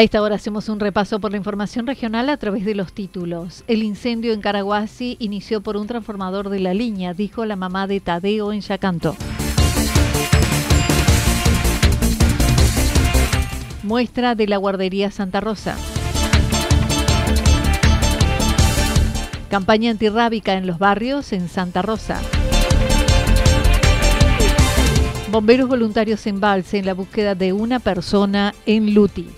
A esta hora hacemos un repaso por la información regional a través de los títulos. El incendio en Caraguasi inició por un transformador de la línea, dijo la mamá de Tadeo en Yacanto. Muestra de la guardería Santa Rosa. Campaña antirrábica en los barrios en Santa Rosa. Bomberos voluntarios en Balse en la búsqueda de una persona en Luti.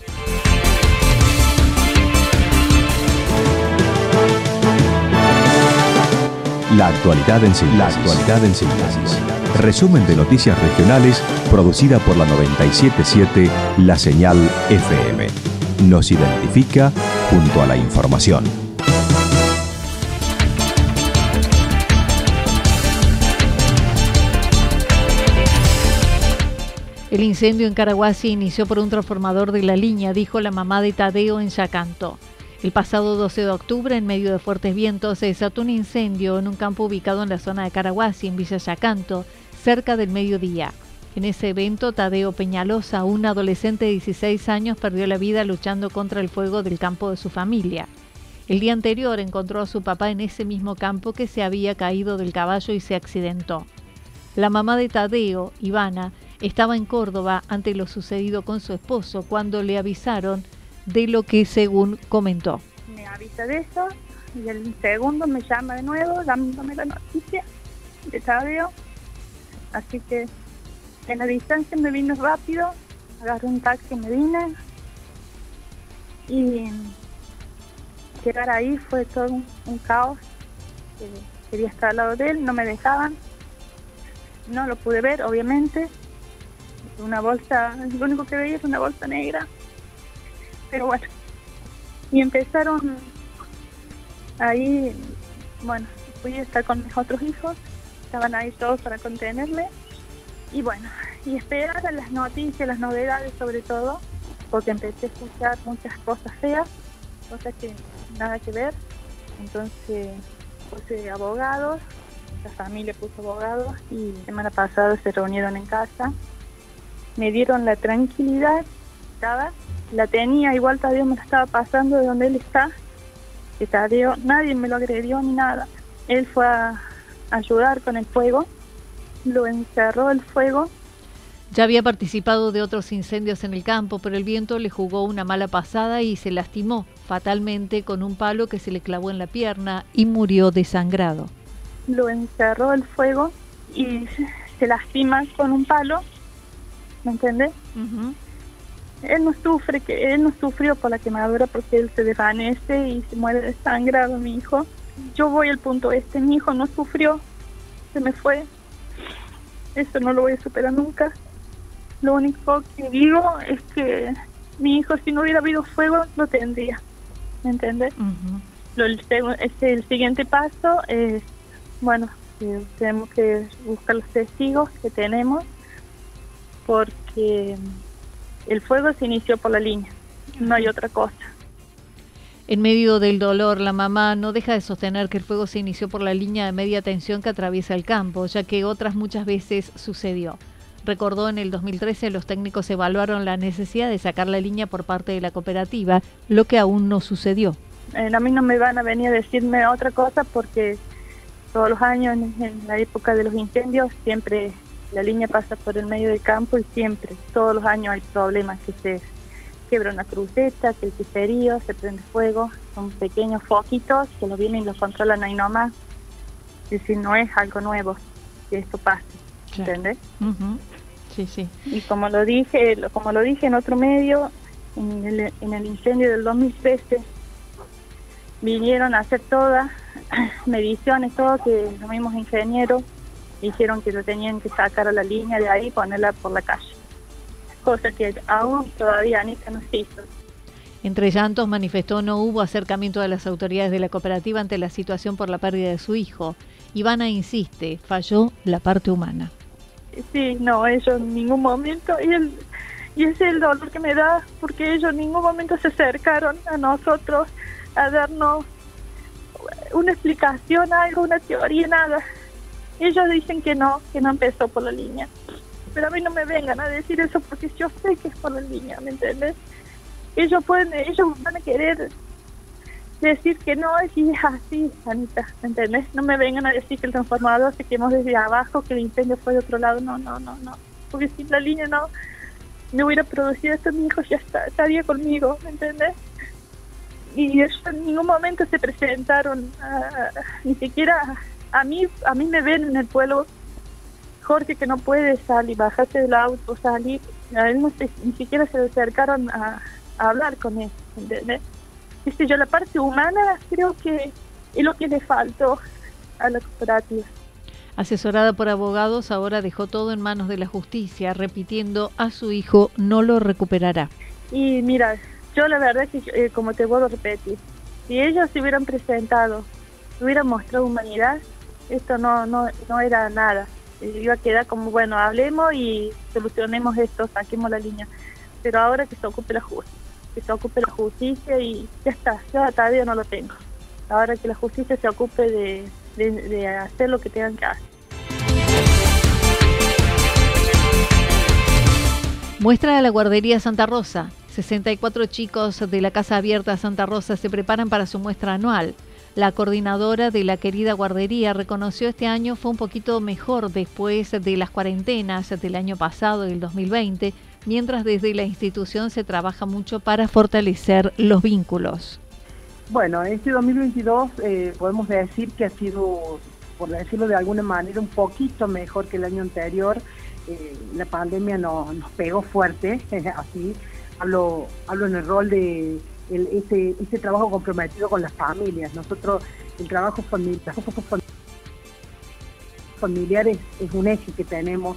La actualidad en síntesis. La actualidad en síntesis. Resumen de noticias regionales producida por la 977 La Señal FM. Nos identifica junto a la información. El incendio en Caraguasi inició por un transformador de la línea, dijo la mamá de Tadeo en Yacanto. El pasado 12 de octubre, en medio de fuertes vientos, se desató un incendio en un campo ubicado en la zona de Caraguasi, en Villa Yacanto, cerca del mediodía. En ese evento, Tadeo Peñalosa, un adolescente de 16 años, perdió la vida luchando contra el fuego del campo de su familia. El día anterior encontró a su papá en ese mismo campo que se había caído del caballo y se accidentó. La mamá de Tadeo, Ivana, estaba en Córdoba ante lo sucedido con su esposo cuando le avisaron de lo que según comentó. Me avisa de eso y el segundo me llama de nuevo dándome la noticia de Tadeo. Así que en la distancia me vino rápido, agarré un taxi y me vine. Y llegar ahí fue todo un, caos. quería estar al lado de él, no me dejaban. No lo pude ver, obviamente. Una bolsa, lo único que veía es una bolsa negra pero bueno. Y empezaron ahí, bueno, fui a estar con mis otros hijos, estaban ahí todos para contenerle. Y bueno, y esperar a las noticias, las novedades sobre todo, porque empecé a escuchar muchas cosas feas, cosas que nada que ver. Entonces puse abogados, la familia puso abogados y la semana pasada se reunieron en casa. Me dieron la tranquilidad, estaba la tenía, igual Tadeo me la estaba pasando de donde él está. Que Tadeo, nadie me lo agredió ni nada. Él fue a ayudar con el fuego, lo encerró el fuego. Ya había participado de otros incendios en el campo, pero el viento le jugó una mala pasada y se lastimó fatalmente con un palo que se le clavó en la pierna y murió desangrado. Lo encerró el fuego y se lastima con un palo, ¿me entiendes? Él no sufre, que él no sufrió por la quemadura porque él se desvanece y se muere desangrado, mi hijo. Yo voy al punto este, mi hijo no sufrió, se me fue. Eso no lo voy a superar nunca. Lo único que digo es que mi hijo, si no hubiera habido fuego, no tendría. ¿Me entiendes? el, el siguiente paso es bueno, tenemos que buscar los testigos que tenemos porque el fuego se inició por la línea, no hay otra cosa. En medio del dolor, la mamá no deja de sostener que el fuego se inició por la línea de media tensión que atraviesa el campo, ya que otras muchas veces sucedió. Recordó en el 2013 los técnicos evaluaron la necesidad de sacar la línea por parte de la cooperativa, lo que aún no sucedió. Eh, a mí no me van a venir a decirme otra cosa porque todos los años en la época de los incendios siempre la línea pasa por el medio del campo y siempre, todos los años hay problemas que se quiebra una cruceta, que el piserío se prende fuego, son pequeños foquitos que lo vienen y los controlan ahí nomás. Es decir, no es algo nuevo que esto pase, ¿entendés? Sí, sí. Y como lo dije, como lo dije en otro medio, en el, en el incendio del 2013, vinieron a hacer todas mediciones, todo, que los mismos ingenieros dijeron que lo tenían que sacar a la línea de ahí y ponerla por la calle. Cosa que aún todavía ni no se hizo. Entre llantos manifestó no hubo acercamiento de las autoridades de la cooperativa ante la situación por la pérdida de su hijo. Ivana insiste, falló la parte humana. Sí, no, ellos en ningún momento, y, el, y ese es el dolor que me da, porque ellos en ningún momento se acercaron a nosotros a darnos una explicación, algo, una teoría, nada. Ellos dicen que no, que no empezó por la línea. Pero a mí no me vengan a decir eso porque yo sé que es por la línea, ¿me entiendes? Ellos pueden, ellos van a querer decir que no, es así, Anita, ¿me entiendes? No me vengan a decir que el transformador se quemó desde abajo, que el incendio fue de otro lado, no, no, no, no. Porque si la línea no, no hubiera producido esto, mi hijo ya está, estaría conmigo, ¿me entiendes? y ellos en ningún momento se presentaron, ni siquiera a mí, a mí me ven en el pueblo, Jorge que no puede salir, bajarse del auto, salir, a él no ni siquiera se acercaron a, hablar con él, ¿entendés? yo, la parte humana creo que es lo que le faltó a la cooperativa. Asesorada por abogados, ahora dejó todo en manos de la justicia, repitiendo a su hijo no lo recuperará. Y mira, yo la verdad que, eh, como te vuelvo a repetir, si ellos se hubieran presentado, hubieran mostrado humanidad, esto no, no, no era nada. Iba a quedar como, bueno, hablemos y solucionemos esto, saquemos la línea. Pero ahora que se ocupe la justicia, que se ocupe la justicia y ya está, yo todavía no lo tengo. Ahora que la justicia se ocupe de, de hacer lo que tengan que hacer. Muestra de la guardería Santa Rosa. 64 chicos de la Casa Abierta Santa Rosa se preparan para su muestra anual. La coordinadora de la querida guardería reconoció este año fue un poquito mejor después de las cuarentenas del año pasado, del 2020, mientras desde la institución se trabaja mucho para fortalecer los vínculos. Bueno, este 2022 eh, podemos decir que ha sido, por decirlo de alguna manera, un poquito mejor que el año anterior. Eh, la pandemia nos, pegó fuerte, así hablo en el rol de ese, ese trabajo comprometido con las familias. Nosotros, el trabajo familiar, familiares es un eje que tenemos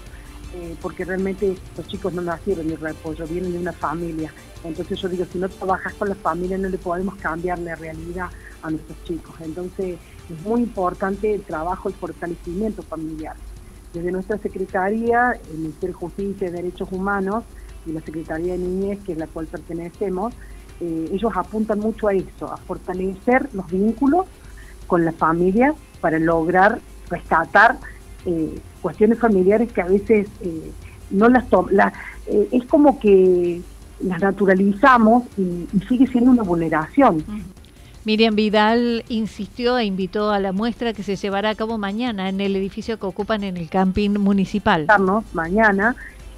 eh, porque realmente los chicos no nacieron de repollo, vienen de una familia. Entonces yo digo, si no trabajas con la familia no le podemos cambiar la realidad a nuestros chicos. Entonces es muy importante el trabajo y fortalecimiento familiar. Desde nuestra Secretaría, el Ministerio de Justicia y Derechos Humanos, y la Secretaría de Niñez, que es la cual pertenecemos, eh, ellos apuntan mucho a eso, a fortalecer los vínculos con las familias para lograr rescatar eh, cuestiones familiares que a veces eh, no las la, es como que las naturalizamos y, sigue siendo una vulneración. Miriam Vidal insistió e invitó a la muestra que se llevará a cabo mañana en el edificio que ocupan en el camping municipal. Mañana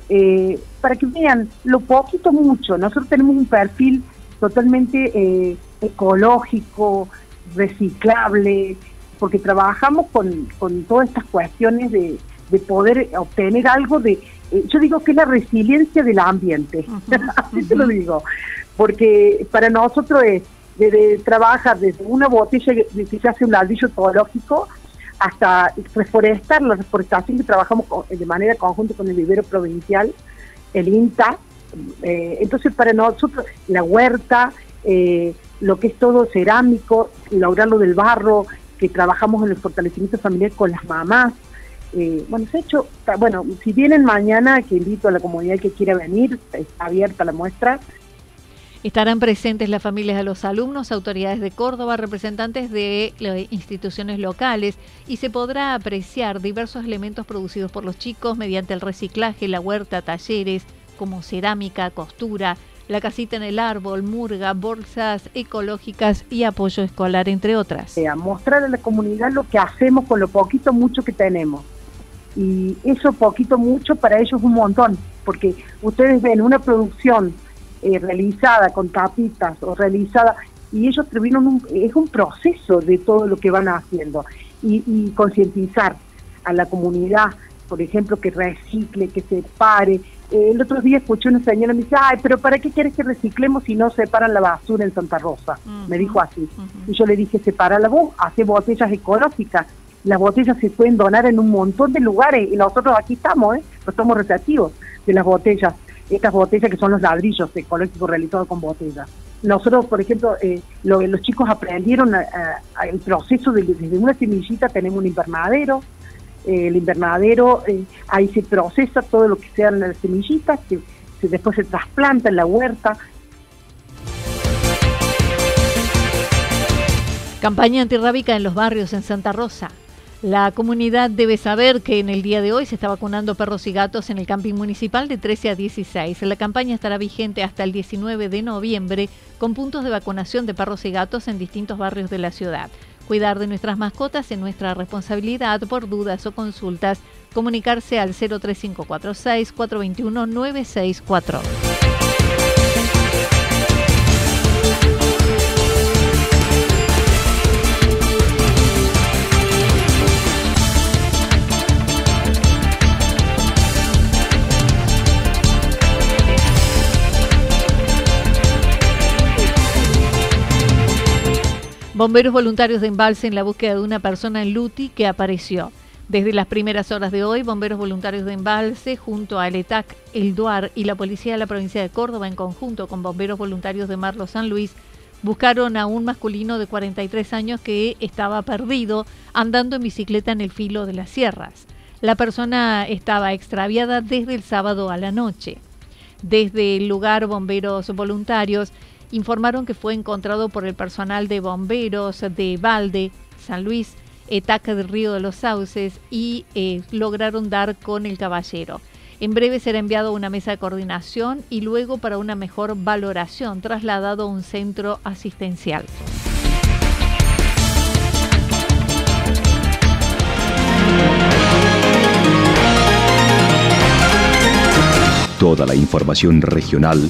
eh, para que vean lo poquito mucho. Nosotros tenemos un perfil totalmente eh, ecológico, reciclable, porque trabajamos con, con todas estas cuestiones de, de poder obtener algo de, eh, yo digo que es la resiliencia del ambiente, así te lo digo, porque para nosotros es de, trabajar desde una botella que se hace un ladrillo ecológico hasta reforestar, la reforestación que trabajamos de manera conjunta con el vivero provincial, el INTA. Eh, entonces, para nosotros, la huerta, eh, lo que es todo cerámico, lograrlo del barro, que trabajamos en el fortalecimiento familiar con las mamás. Eh, bueno, se ha hecho, bueno, si vienen mañana, que invito a la comunidad que quiera venir, está abierta la muestra. Estarán presentes las familias de los alumnos, autoridades de Córdoba, representantes de instituciones locales y se podrá apreciar diversos elementos producidos por los chicos mediante el reciclaje, la huerta, talleres como cerámica, costura, la casita en el árbol, murga, bolsas ecológicas y apoyo escolar, entre otras. A mostrar a la comunidad lo que hacemos con lo poquito mucho que tenemos. Y eso poquito mucho para ellos es un montón, porque ustedes ven una producción eh, realizada con tapitas o realizada, y ellos terminan, un, es un proceso de todo lo que van haciendo. Y, y concientizar a la comunidad, por ejemplo, que recicle, que se pare, eh, el otro día escuché una señora me dice, ay, pero ¿para qué quieres que reciclemos si no separan la basura en Santa Rosa? Me dijo así. Y yo le dije, separa la voz, hace botellas ecológicas. Las botellas se pueden donar en un montón de lugares y nosotros aquí estamos, ¿eh? No somos receptivos de las botellas, estas botellas que son los ladrillos ecológicos realizados con botellas. Nosotros, por ejemplo, eh, los chicos aprendieron el proceso de, desde una semillita tenemos un invernadero, el invernadero, eh, ahí se procesa todo lo que sean las semillitas, que después se trasplanta en la huerta. Campaña antirrábica en los barrios en Santa Rosa. La comunidad debe saber que en el día de hoy se está vacunando perros y gatos en el camping municipal de 13 a 16. La campaña estará vigente hasta el 19 de noviembre con puntos de vacunación de perros y gatos en distintos barrios de la ciudad. Cuidar de nuestras mascotas es nuestra responsabilidad. Por dudas o consultas, comunicarse al 03546 421 964. Bomberos voluntarios de embalse en la búsqueda de una persona en Luti que apareció. Desde las primeras horas de hoy, bomberos voluntarios de embalse junto al ETAC, el DUAR y la Policía de la provincia de Córdoba en conjunto con bomberos voluntarios de Marlo San Luis buscaron a un masculino de 43 años que estaba perdido andando en bicicleta en el filo de las sierras. La persona estaba extraviada desde el sábado a la noche. Desde el lugar, bomberos voluntarios informaron que fue encontrado por el personal de bomberos de Valde, San Luis, Etaca del Río de los Sauces y eh, lograron dar con el caballero. En breve será enviado a una mesa de coordinación y luego para una mejor valoración trasladado a un centro asistencial. Toda la información regional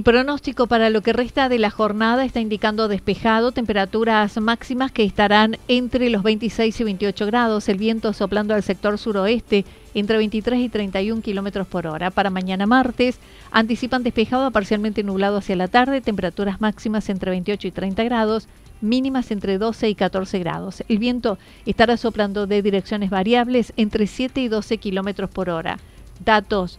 El pronóstico para lo que resta de la jornada está indicando despejado, temperaturas máximas que estarán entre los 26 y 28 grados, el viento soplando al sector suroeste entre 23 y 31 kilómetros por hora. Para mañana martes, anticipan despejado a parcialmente nublado hacia la tarde, temperaturas máximas entre 28 y 30 grados, mínimas entre 12 y 14 grados. El viento estará soplando de direcciones variables entre 7 y 12 kilómetros por hora. Datos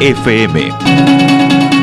FM.